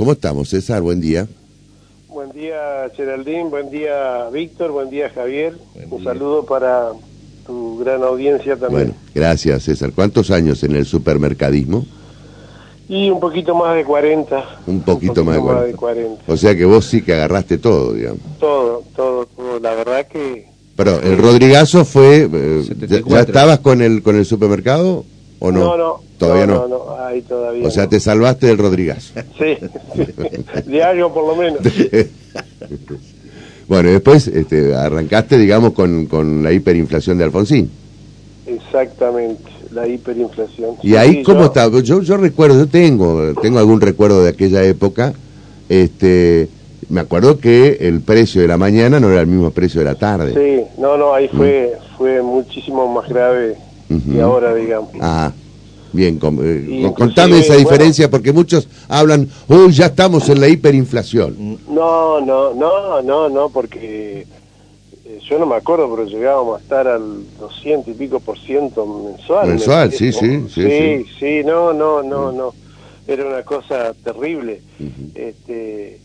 ¿Cómo estamos, César? Buen día. Buen día, Geraldín. Buen día, Víctor. Buen día, Javier. Un saludo para tu gran audiencia también. Bueno, gracias, César. ¿Cuántos años en el supermercadismo? Y un poquito más de 40. Un poquito, más, de 40. O sea que vos sí que agarraste todo, digamos. Todo, todo, todo. La verdad que... Pero el Rodrigazo fue... Eh, ¿Ya estabas con el, con el supermercado o no? No, no. ¿Todavía no? No, no, ahí todavía O sea, te salvaste del Rodrigazo. Sí, diario por lo menos. bueno, después este, arrancaste, digamos, con, con la hiperinflación de Alfonsín. Exactamente la hiperinflación. ¿Y ahí cómo está? Yo, yo recuerdo, yo tengo, tengo algún recuerdo de aquella época, este, me acuerdo que el precio de la mañana no era el mismo precio de la tarde. Sí, no, no, ahí fue, mm. fue muchísimo más grave que ahora, digamos. Ah, bien, eh, contame esa diferencia porque muchos hablan, uy, ya estamos en la hiperinflación. No, no, no, no, no, porque yo no me acuerdo, pero llegábamos a estar al 200 y pico por ciento mensual. Mensual, sí, sí, sí, sí. Sí, no, no, no, no. Era una cosa terrible. este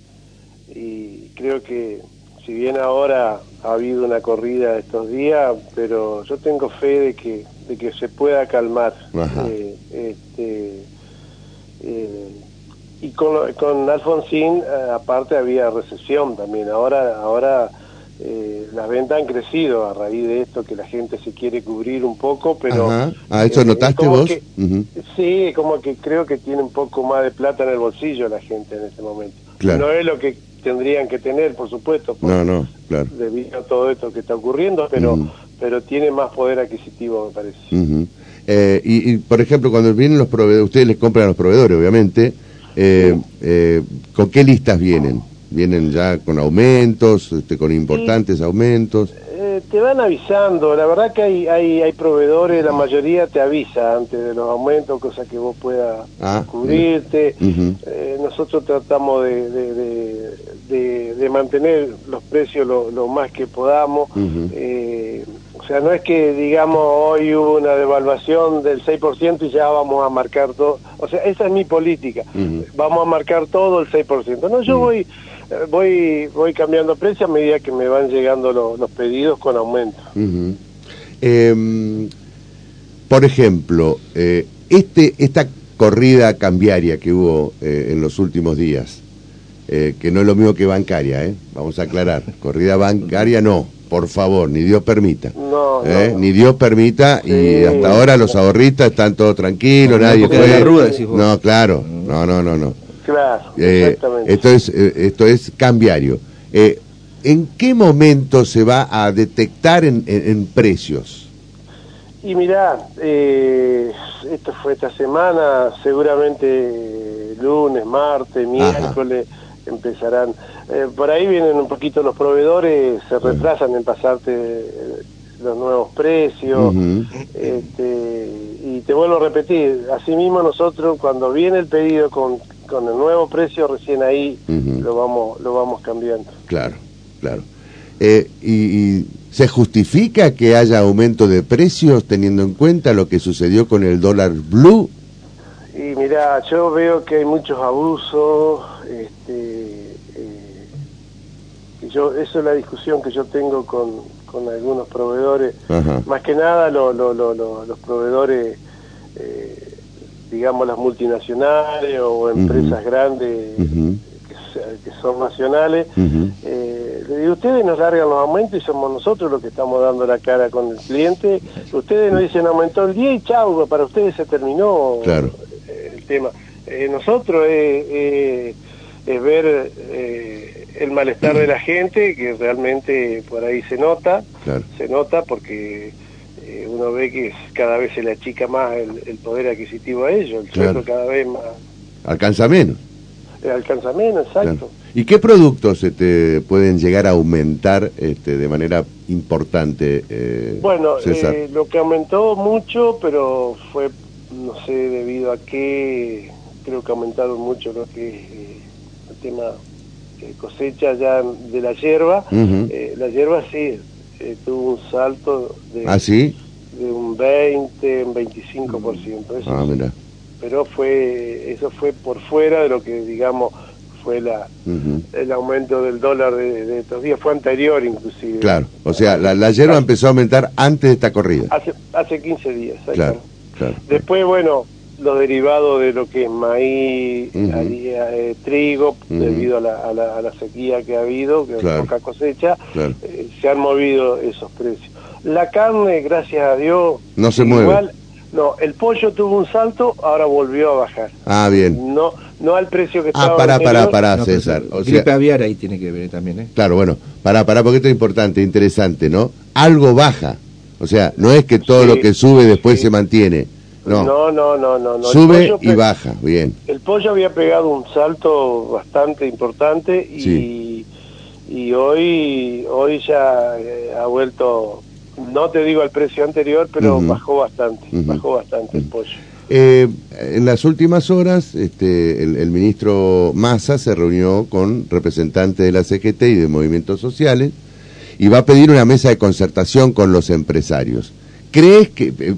Y creo que, si bien ahora ha habido una corrida estos días, pero yo tengo fe de que, de que se pueda calmar. Eh, este, eh, y con, con Alfonsín, eh, aparte, había recesión también. Ahora, ahora eh, las ventas han crecido a raíz de esto que la gente se quiere cubrir un poco, pero... ¿A ah, eso eh, notaste vos? Sí, como que creo que tiene un poco más de plata en el bolsillo la gente en este momento. No es lo que tendrían que tener, por supuesto, no, no, claro. debido a todo esto que está ocurriendo, pero, pero tiene más poder adquisitivo, me parece. Eh, y, por ejemplo, cuando vienen los proveedores, ustedes les compran a los proveedores, obviamente, ¿con qué listas vienen? vienen ya con aumentos, este, con importantes aumentos. Eh, te van avisando, la verdad que hay, hay, hay proveedores, la mayoría te avisa antes de los aumentos, cosa que vos puedas ah, cubrirte. Eh, nosotros tratamos de, de, de, mantener los precios lo, más que podamos. Eh, o sea, no es que digamos hoy hubo una devaluación del 6% y ya vamos a marcar todo. O sea, esa es mi política. Vamos a marcar todo el 6%. No, yo voy voy voy cambiando precio a medida que me van llegando los pedidos con aumento. Em, por ejemplo, eh, este esta corrida cambiaria que hubo eh, en los últimos días, eh, que no es lo mismo que bancaria, ¿eh? vamos a aclarar, corrida bancaria no, por favor, ni Dios permita. No, Ni Dios permita y hasta ahora los ahorristas están todos tranquilos, nadie fue. No, claro, no, no, no, no. Claro, eh, exactamente. Esto es, eh, esto es cambiario. Eh, ¿En qué momento se va a detectar en, precios? Y mirá, esto fue esta semana, seguramente lunes, martes, miércoles empezarán. Por ahí vienen un poquito los proveedores, se retrasan en pasarte los nuevos precios. este, y te vuelvo a repetir, asimismo nosotros cuando viene el pedido con con el nuevo precio recién ahí lo vamos lo vamos cambiando. Claro, claro. Eh, y, se justifica que haya aumento de precios teniendo en cuenta lo que sucedió con el dólar blue? Y mira, yo veo que hay muchos abusos, este, eh, yo, eso es la discusión que yo tengo con, con algunos proveedores, más que nada los proveedores eh, digamos, las multinacionales o empresas grandes que, son nacionales, eh, ustedes nos largan los aumentos y somos nosotros los que estamos dando la cara con el cliente. Ustedes nos dicen aumentó el día y chau, para ustedes se terminó el tema. Eh, nosotros es ver el malestar de la gente, que realmente por ahí se nota, se nota porque eh, uno ve que cada vez se le achica más el, poder adquisitivo a ellos, el sueldo cada vez más... Alcanza menos. Eh, alcanza menos, exacto. ¿Y qué productos este, pueden llegar a aumentar este, de manera importante, eh, Bueno, lo que aumentó mucho, pero fue, no sé, debido a qué, creo que aumentaron mucho lo que el tema cosecha ya de la hierba. la hierba sí, eh, tuvo un salto de, ¿Ah, de un 20, un 25%. Eso ah, Pero fue eso fue por fuera de lo que, digamos, fue la, el aumento del dólar de, estos días, fue anterior inclusive. Claro, o sea, la, la hierba empezó a aumentar antes de esta corrida. Hace, hace 15 días, claro, claro. Después, bueno, los derivados de lo que es maíz, eh, trigo, debido a la, a, la, sequía que ha habido, que es poca cosecha, eh, se han movido esos precios. La carne, gracias a Dios, no se mueve. No, el pollo tuvo un salto, ahora volvió a bajar. Ah, bien. No, no al precio que ah, estaba. Ah, para, para, para, César. O gripe aviar ahí tiene que ver también, ¿eh? Claro, bueno, para, para, porque esto es importante, interesante, ¿no? Algo baja. O sea, no es que todo lo que sube después se mantiene. No, no, no, no. no, Sube y baja, bien. El pollo había pegado un salto bastante importante y, y hoy, hoy ya eh, ha vuelto no te digo el precio anterior, pero bajó bastante, bajó bastante el pollo. Eh, en las últimas horas, este, el, ministro Massa se reunió con representantes de la CGT y de movimientos sociales y va a pedir una mesa de concertación con los empresarios. ¿Crees que, eh,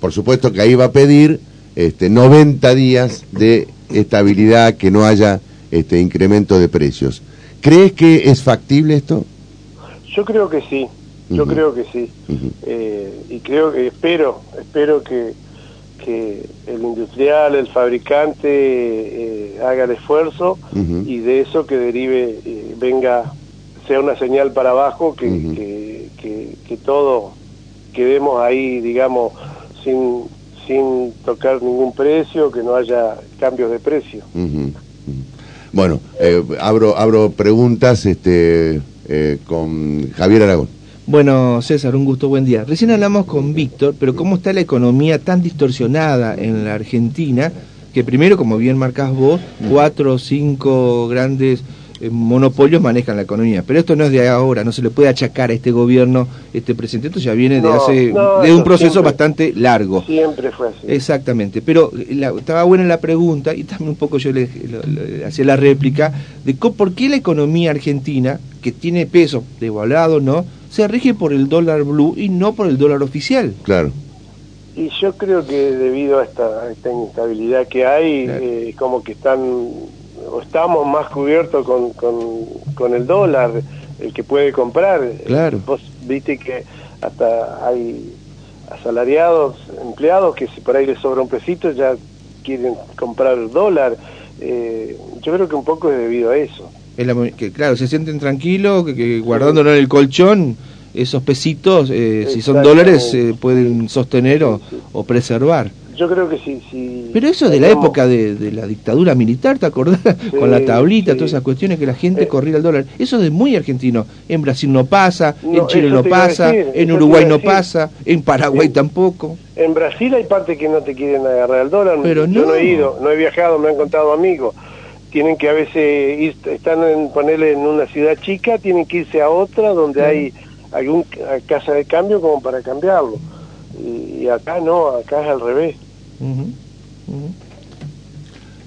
por supuesto que ahí va a pedir este, 90 días de estabilidad, que no haya este, incremento de precios? ¿Crees que es factible esto? Yo creo que sí, yo creo que sí. Eh, y creo que espero, espero que, que el industrial, el fabricante eh, haga el esfuerzo y de eso que derive, eh, venga, sea una señal para abajo, que, que, que, todo quedemos ahí, digamos, sin, sin tocar ningún precio, que no haya cambios de precio. Bueno, abro, abro preguntas este, con Javier Aragón. Bueno, César, un gusto, buen día. Recién hablamos con Víctor, pero ¿cómo está la economía tan distorsionada en la Argentina? Que primero, como bien marcás vos, cuatro o cinco grandes eh, monopolios manejan la economía. Pero esto no es de ahora, no se le puede achacar a este gobierno, este presidente, esto ya viene de hace, de un proceso bastante largo. Siempre fue así. Exactamente, pero estaba buena la pregunta y también un poco yo le, hacía la réplica de por qué la economía argentina, que tiene peso devaluado, ¿no? se rige por el dólar blue y no por el dólar oficial. Claro. Y yo creo que debido a esta, esta instabilidad que hay, eh, como que están, o estamos más cubiertos con, con, el dólar, el que puede comprar. Claro. Vos viste que hasta hay asalariados, empleados, que si por ahí les sobra un pesito ya quieren comprar el dólar. Eh, yo creo que un poco es debido a eso que claro, se sienten tranquilos, que, que guardándolo en el colchón, esos pesitos, eh, si son dólares, se pueden sostener o, preservar. Yo creo que sí. sí Pero eso de la época de, la dictadura militar, ¿te acordás? Con la tablita, todas esas cuestiones que la gente eh. corría el dólar. Eso es de muy argentino. En Brasil no pasa, en Chile no pasa, en Uruguay no pasa, en Paraguay tampoco. En Brasil hay parte que no te quieren agarrar el dólar. Pero Yo no he ido, no he viajado, me han contado amigos tienen que a veces ir, están en ponerle en una ciudad chica, tienen que irse a otra donde hay algún casa de cambio como para cambiarlo. Y, acá no, acá es al revés.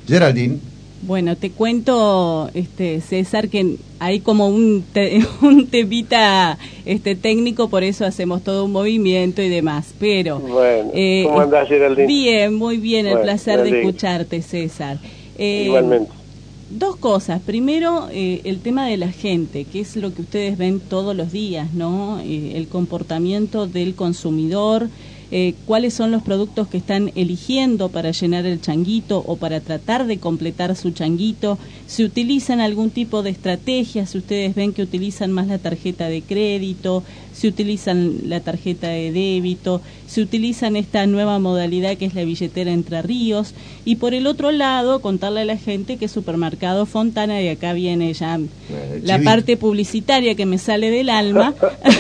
Geraldine. Bueno, te cuento, este César, que hay como un, un temita este, técnico, por eso hacemos todo un movimiento y demás. Pero, bueno, eh, ¿cómo andás, Geraldine? Bien, muy bien, el placer de escucharte, César. Eh, Igualmente Dos cosas. Primero, eh, el tema de la gente, que es lo que ustedes ven todos los días, ¿no? Eh, el comportamiento del consumidor, eh, cuáles son los productos que están eligiendo para llenar el changuito o para tratar de completar su changuito, si utilizan algún tipo de estrategia, si ustedes ven que utilizan más la tarjeta de crédito, si utilizan la tarjeta de débito, si utilizan esta nueva modalidad que es la billetera Entre Ríos, y por el otro lado contarle a la gente que Supermercado Fontana, y acá viene ya eh, la parte publicitaria que me sale del alma,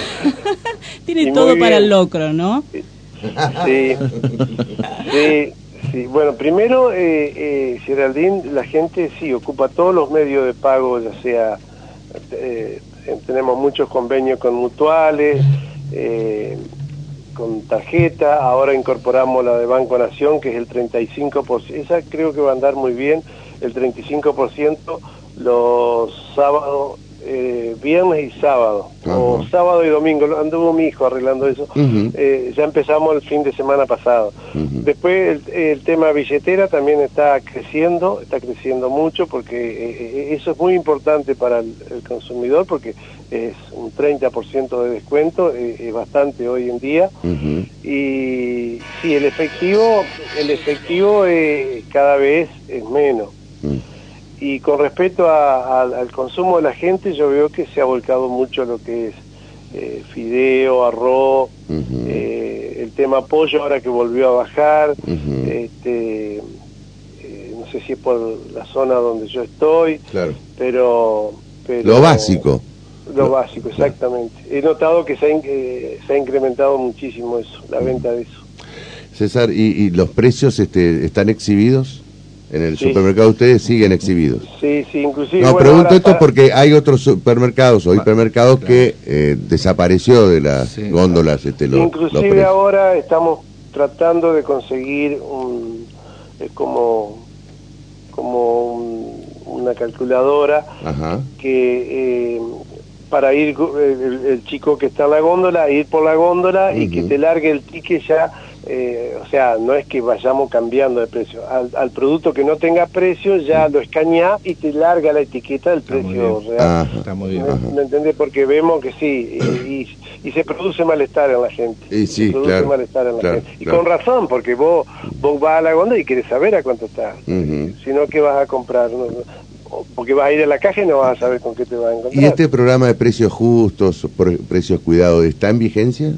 tiene todo para el locro, ¿no? Sí, sí, sí. Bueno, primero, eh, eh, Geraldine, la gente sí ocupa todos los medios de pago, ya sea, eh, tenemos muchos convenios con mutuales, eh, con tarjeta, ahora incorporamos la de Banco Nación, que es el 35%, esa creo que va a andar muy bien, el 35% los sábados eh, viernes y sábado, o sábado y domingo, anduvo mi hijo arreglando eso, eh, ya empezamos el fin de semana pasado. Después el, tema billetera también está creciendo, está creciendo mucho porque eh, eso es muy importante para el, consumidor porque es un 30% de descuento, es bastante hoy en día. Y sí, el efectivo, el efectivo cada vez es menos. Y con respecto al consumo de la gente, yo veo que se ha volcado mucho lo que es eh, fideo, arroz, eh, el tema pollo ahora que volvió a bajar, este, eh, no sé si es por la zona donde yo estoy, pero, Lo básico. Lo básico, exactamente. He notado que se ha, se ha incrementado muchísimo eso, la venta de eso. César, ¿y, y los precios este, están exhibidos? En el supermercado ustedes siguen exhibidos. Sí, sí, inclusive... No, pregunto esto porque hay otros supermercados o hipermercados que eh, desapareció de las góndolas. Este, inclusive ahora estamos tratando de conseguir un, como, como una calculadora que... Eh, para ir el, chico que está en la góndola, ir por la góndola y que te largue el ticket ya eh, o sea, no es que vayamos cambiando de precio. Al, producto que no tenga precio ya lo escaña y te larga la etiqueta del precio real. está muy bien. ¿Me, entendés? Porque vemos que sí, y, se produce malestar en la gente. Y sí, se produce malestar en la gente. Y con razón, porque vos, vos vas a la gonda y quieres saber a cuánto está. Si no, ¿qué vas a comprar? porque vas a ir a la caja y no vas a saber con qué te vas a encontrar. ¿Y este programa de precios justos, precios cuidados, está en vigencia?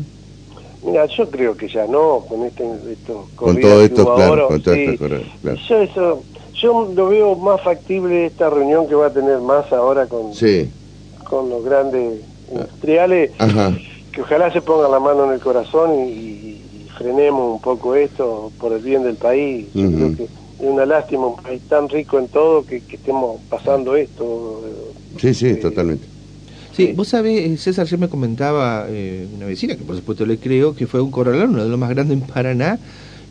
Mira, yo creo que ya no, con este, esto, con todo esto, claro, con todo esto, claro. Yo eso, yo lo veo más factible esta reunión que va a tener más ahora con, con los grandes industriales, que ojalá se pongan la mano en el corazón y, frenemos un poco esto por el bien del país. Yo creo que es una lástima un país tan rico en todo que, que estemos pasando esto. Sí, sí, eh, totalmente. Sí, vos sabés, eh, César, ya me comentaba eh, una vecina, que por supuesto le creo, que fue un corralón, uno de los más grandes en Paraná,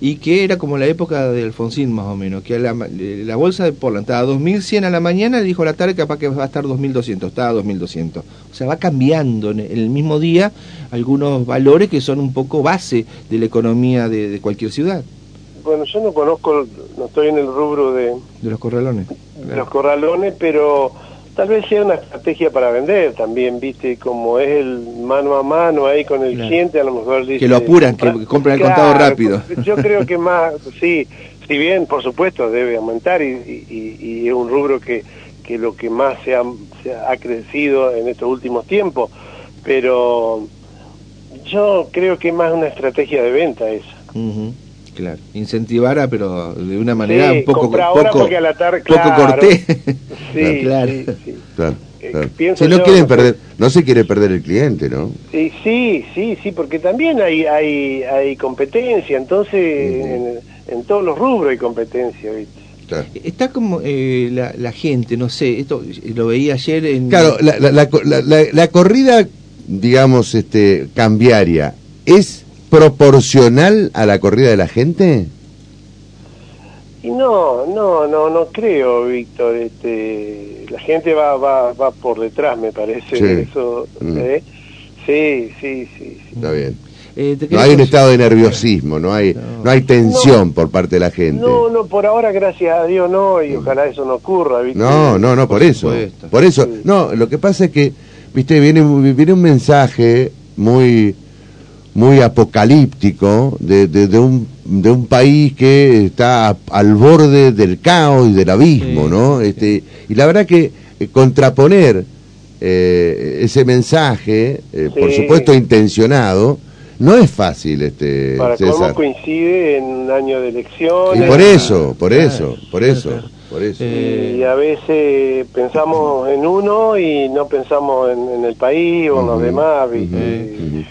y que era como la época de Alfonsín más o menos, que la, la bolsa de Portland estaba a 2100 a la mañana, le dijo a la tarde capaz que va a estar 2200, estaba a 2200. O sea, va cambiando en el mismo día algunos valores que son un poco base de la economía de, cualquier ciudad. Bueno, yo no conozco, no estoy en el rubro de... De los corralones. De los corralones, pero Tal vez sea una estrategia para vender también, viste, como es el mano a mano ahí con el cliente, a lo mejor dice... Que lo apuran, que compren el contado rápido. Yo creo que más, sí, si bien, por supuesto, debe aumentar y, es un rubro que, que lo que más se ha, ha crecido en estos últimos tiempos, pero yo creo que es más una estrategia de venta esa. Claro, incentivara, pero de una manera un poco, poco, poco corté. Sí, claro. Sí, si no quieren perder, no se quiere perder el cliente, ¿no? Sí, sí, sí, sí, porque también hay hay, hay competencia, entonces en, todos los rubros hay competencia, ¿viste? Está como eh, la, la, gente, no sé, esto lo veía ayer en... Claro, la, la, la, la corrida, digamos, este cambiaria, ¿es proporcional a la corrida de la gente? Y no, no, no, no creo, Víctor. Este, la gente va, va, va por detrás, me parece. Sí. Eso, mm. ¿eh? sí, sí, sí, Está bien. Eh, no hay un estado de nerviosismo, no hay no, hay tensión por parte de la gente. No, no, por ahora gracias a Dios no, y mm. ojalá eso no ocurra. ¿viste? No, no, no, por, eso. Por eso, no, lo que pasa es que, viste, viene, viene un mensaje muy muy apocalíptico de, de, un, de un país que está al borde del caos y del abismo, ¿no? Este, y la verdad que eh, contraponer eh, ese mensaje, eh, por supuesto intencionado, no es fácil, este, Para cómo coincide en un año de elecciones. Y por eso, por eso, por eso. Por eso. Y a veces pensamos en uno y no pensamos en, el país o en los demás. Y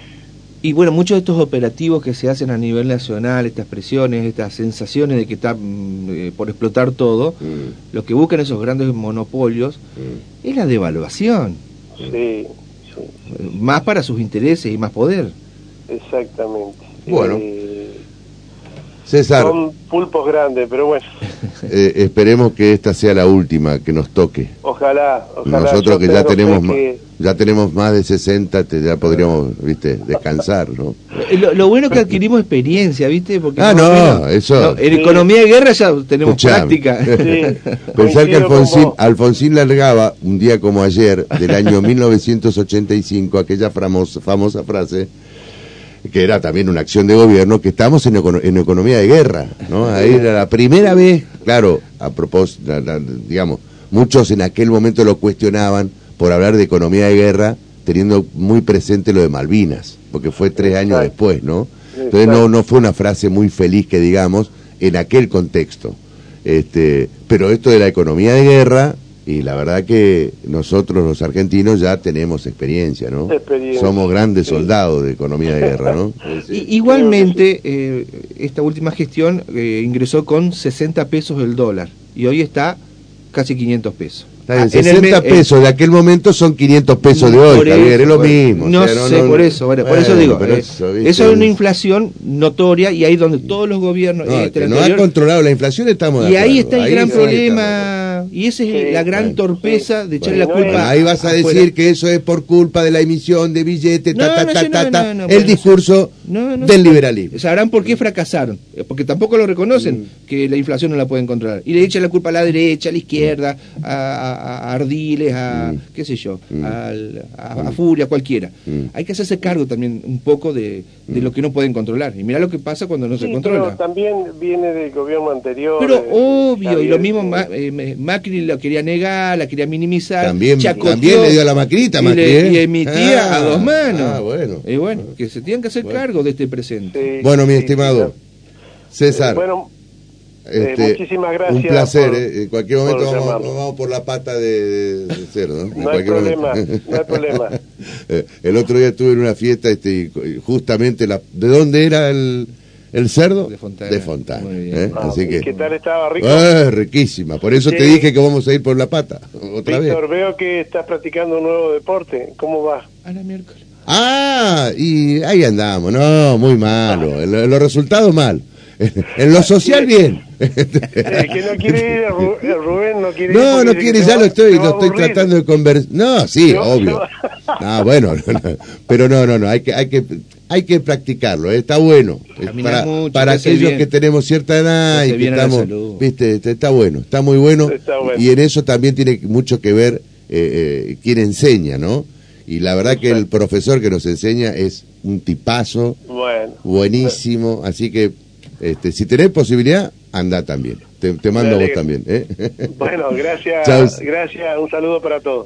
bueno, muchos de estos operativos que se hacen a nivel nacional, estas presiones, estas sensaciones de que está mm, eh, por explotar todo, mm. lo que buscan esos grandes monopolios mm. es la devaluación. Sí, Más para sus intereses y más poder. Exactamente. Bueno. Eh, César. Son pulpos grandes, pero bueno. Eh, esperemos que esta sea la última que nos toque. Ojalá, ojalá. Nosotros que ya tenemos que- ya tenemos más de 60, te- ya podríamos, viste, descansar, ¿no? Eh, Lo, lo bueno es que adquirimos experiencia, ¿viste? Porque Ah, no, menos- eso- en Sí. economía de guerra ya tenemos Escuchame. práctica. Sí, Pensar que Alfonsín. Alfonsín largaba un día como ayer, del año 1985, aquella famosa, famosa frase, que era también una acción de gobierno, que estamos en, econo- en economía de guerra, ¿no? Ahí era la primera vez, claro, a propósito, digamos, muchos en aquel momento lo cuestionaban por hablar de economía de guerra, teniendo muy presente lo de Malvinas, porque fue tres años Exacto. después, ¿no? Entonces no, no fue una frase muy feliz que digamos en aquel contexto. Este, pero esto de la economía de guerra, y la verdad que nosotros los argentinos ya tenemos experiencia, ¿no? Experiencia, Somos grandes sí. soldados de economía de guerra, ¿no? Sí, Igualmente, eh, esta última gestión eh, ingresó con 60 pesos el dólar y hoy está casi 500 pesos. Está bien, Ah, en el 60 me- eh, pesos de aquel momento son 500 pesos de hoy, Javier, es lo por- mismo. o No sea, sé, por eso, bueno, por eso digo, pero eh, eso, eso, es una inflación notoria y ahí donde todos los gobiernos... No, este, que no ha controlado la inflación, estamos de y ahí acuerdo. está el gran sí y esa es Sí, la gran torpeza de echarle Bueno, la culpa. ahí vas a afuera. decir que eso es por culpa de la emisión de billetes, ta, ta, ta, ta, el discurso No, no, del liberalismo. Sabrán por qué fracasaron, eh, porque tampoco lo reconocen, Mm. que la inflación no la pueden controlar. Y le echan la culpa a la derecha, a la izquierda, a, a- a Ardiles, a, Mm. qué sé yo, Mm. a, a Furia, cualquiera. Mm. Hay que hacerse cargo también un poco de, de lo que no pueden controlar. Y mira lo que pasa cuando no se controla. pero también viene del gobierno anterior. Pero eh, obvio, y lo mismo eh, Ma- Macri lo quería negar, la quería minimizar. También, chacoteó también le dio a la maquinita, y, Macri, le- ¿eh? y emitía Ah, a dos manos. ah, bueno. Y bueno, que se tienen que hacer Bueno. cargo de este presente. sí, Bueno, mi sí, estimado César, Bueno, eh, este, muchísimas gracias un placer. por- ¿eh? En cualquier momento vamos, por la pata de, de cerdo. ¿no? En No hay problema, momento. no hay problema. Eh, el otro día estuve en una fiesta este, y justamente, la, ¿de dónde era el, el cerdo? De Fontana. De Fontana. Muy bien. ¿eh? Ah, Así ¿y que, ¿Qué tal estaba rico? Ah, riquísima. Por eso te dije que vamos a ir por la pata. Otra vez. Víctor, veo que estás practicando un nuevo deporte. ¿Cómo va? A la miércoles. Ah, y ahí andamos. No, muy malo. En, lo- en los resultados mal. En lo social bien. El que no quiere ir, Ru- Rubén no quiere ir. No, no quiere, ya lo estoy, lo estoy tratando de conversar. No, sí, obvio. Ah, bueno, no, no. pero no, no, no, hay que, hay que, hay que practicarlo, eh, está bueno. Eh, Caminar para mucho, para aquellos bien. que tenemos cierta edad y que estamos, viste, está- bueno, está muy bueno, Está bueno. y en eso también tiene mucho que ver eh, eh, quién enseña, ¿no? Y la verdad que el profesor que nos enseña es un tipazo, Bueno. buenísimo, así que este, si tenés posibilidad, anda también. Te, te mando a vos también. ¿eh? Bueno, gracias. Chau. Gracias. Un saludo para todos.